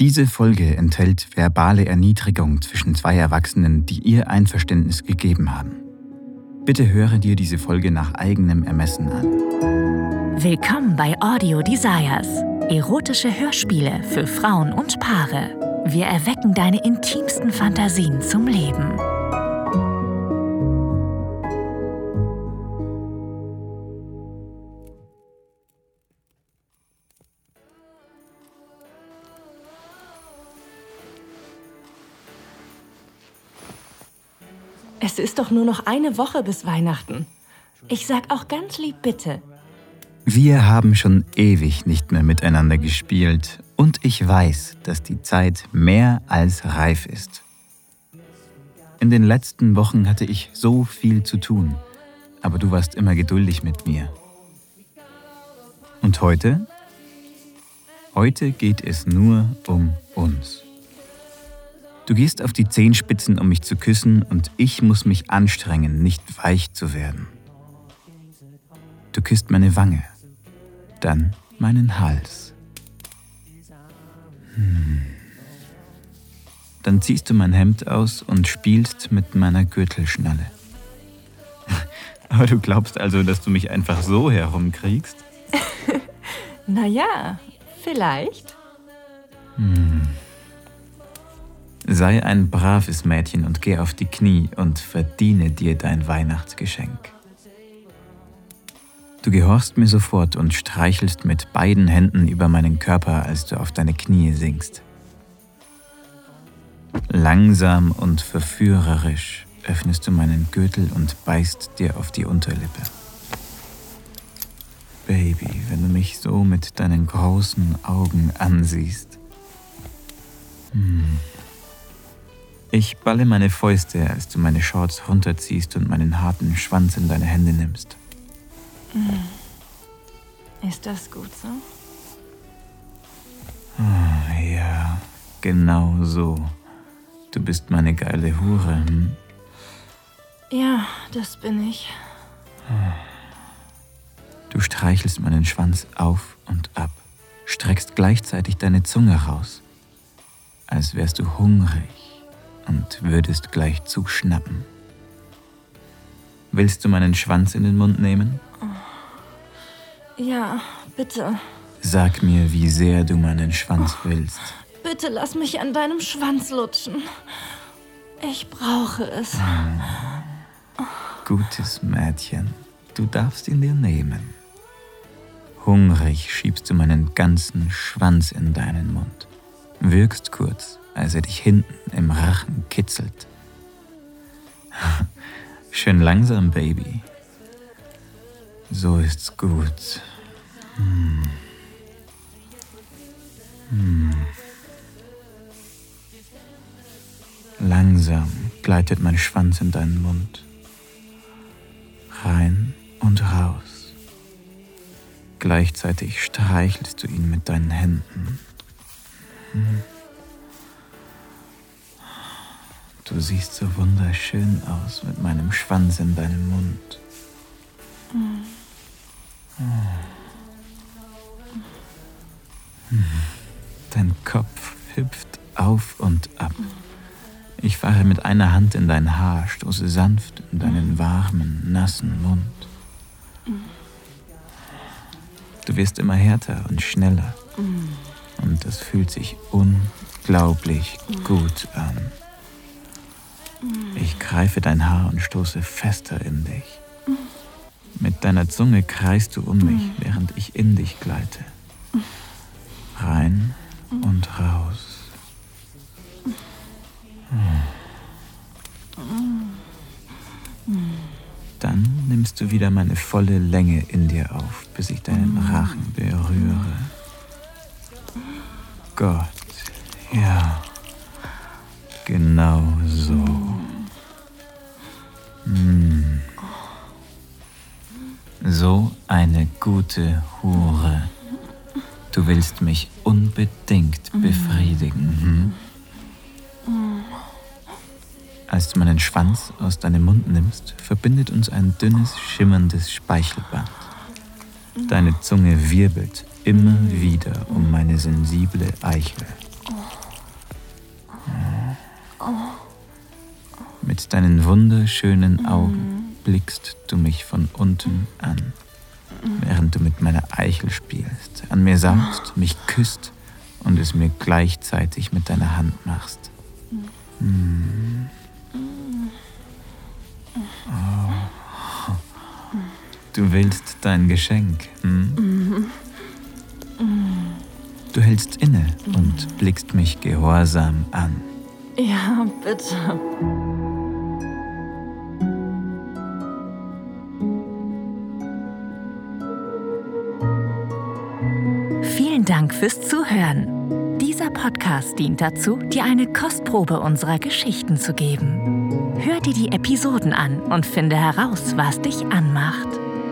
Diese Folge enthält verbale Erniedrigung zwischen zwei Erwachsenen, die ihr Einverständnis gegeben haben. Bitte höre dir diese Folge nach eigenem Ermessen an. Willkommen bei Audio Desires. Erotische Hörspiele für Frauen und Paare. Wir erwecken deine intimsten Fantasien zum Leben. Es ist doch nur noch eine Woche bis Weihnachten. Ich sag auch ganz lieb bitte. Wir haben schon ewig nicht mehr miteinander gespielt und ich weiß, dass die Zeit mehr als reif ist. In den letzten Wochen hatte ich so viel zu tun, aber du warst immer geduldig mit mir. Und heute? Heute geht es nur um uns. Du gehst auf die Zehenspitzen, um mich zu küssen, und ich muss mich anstrengen, nicht weich zu werden. Du küsst meine Wange, dann meinen Hals. Hm. Dann ziehst du mein Hemd aus und spielst mit meiner Gürtelschnalle. Aber du glaubst also, dass du mich einfach so herumkriegst? naja, vielleicht. Hm. Sei ein braves Mädchen und geh auf die Knie und verdiene dir dein Weihnachtsgeschenk. Du gehorchst mir sofort und streichelst mit beiden Händen über meinen Körper, als du auf deine Knie sinkst. Langsam und verführerisch öffnest du meinen Gürtel und beißt dir auf die Unterlippe. Baby, wenn du mich so mit deinen großen Augen ansiehst. Hm. Ich balle meine Fäuste, als du meine Shorts runterziehst und meinen harten Schwanz in deine Hände nimmst. Hm. Ist das gut so? Oh, ja, genau so. Du bist meine geile Hure. Hm? Ja, das bin ich. Du streichelst meinen Schwanz auf und ab, streckst gleichzeitig deine Zunge raus, als wärst du hungrig und würdest gleich zuschnappen. Willst du meinen Schwanz in den Mund nehmen? Ja, bitte. Sag mir, wie sehr du meinen Schwanz willst. Bitte lass mich an deinem Schwanz lutschen. Ich brauche es. Gutes Mädchen, du darfst ihn dir nehmen. Hungrig schiebst du meinen ganzen Schwanz in deinen Mund, wirkst kurz, als er dich hinten im Rachen kitzelt. Schön langsam, Baby. So ist's gut. Hm. Hm. Langsam gleitet mein Schwanz in deinen Mund. Rein und raus. Gleichzeitig streichelst du ihn mit deinen Händen. Hm. Du siehst so wunderschön aus mit meinem Schwanz in deinem Mund. Dein Kopf hüpft auf und ab. Ich fahre mit einer Hand in dein Haar, stoße sanft in deinen warmen, nassen Mund. Du wirst immer härter und schneller. Und das fühlt sich unglaublich gut an. Ich greife dein Haar und stoße fester in dich. Mit deiner Zunge kreist du um mich, während ich in dich gleite. Rein und raus. Dann nimmst du wieder meine volle Länge in dir auf, bis ich deinen Rachen berühre. Gott, ja. Genau so. Hm. So eine gute Hure. Du willst mich unbedingt befriedigen. Hm? Als du meinen Schwanz aus deinem Mund nimmst, verbindet uns ein dünnes, schimmerndes Speichelband. Deine Zunge wirbelt immer wieder um meine sensible Eichel. Mit deinen wunderschönen Augen blickst du mich von unten an, während du mit meiner Eichel spielst, an mir saugst, mich küsst und es mir gleichzeitig mit deiner Hand machst. Hm. Du willst dein Geschenk. Hm? Du hältst inne und blickst mich gehorsam an. Ja, bitte. Vielen Dank fürs Zuhören. Dieser Podcast dient dazu, dir eine Kostprobe unserer Geschichten zu geben. Hör dir die Episoden an und finde heraus, was dich anmacht.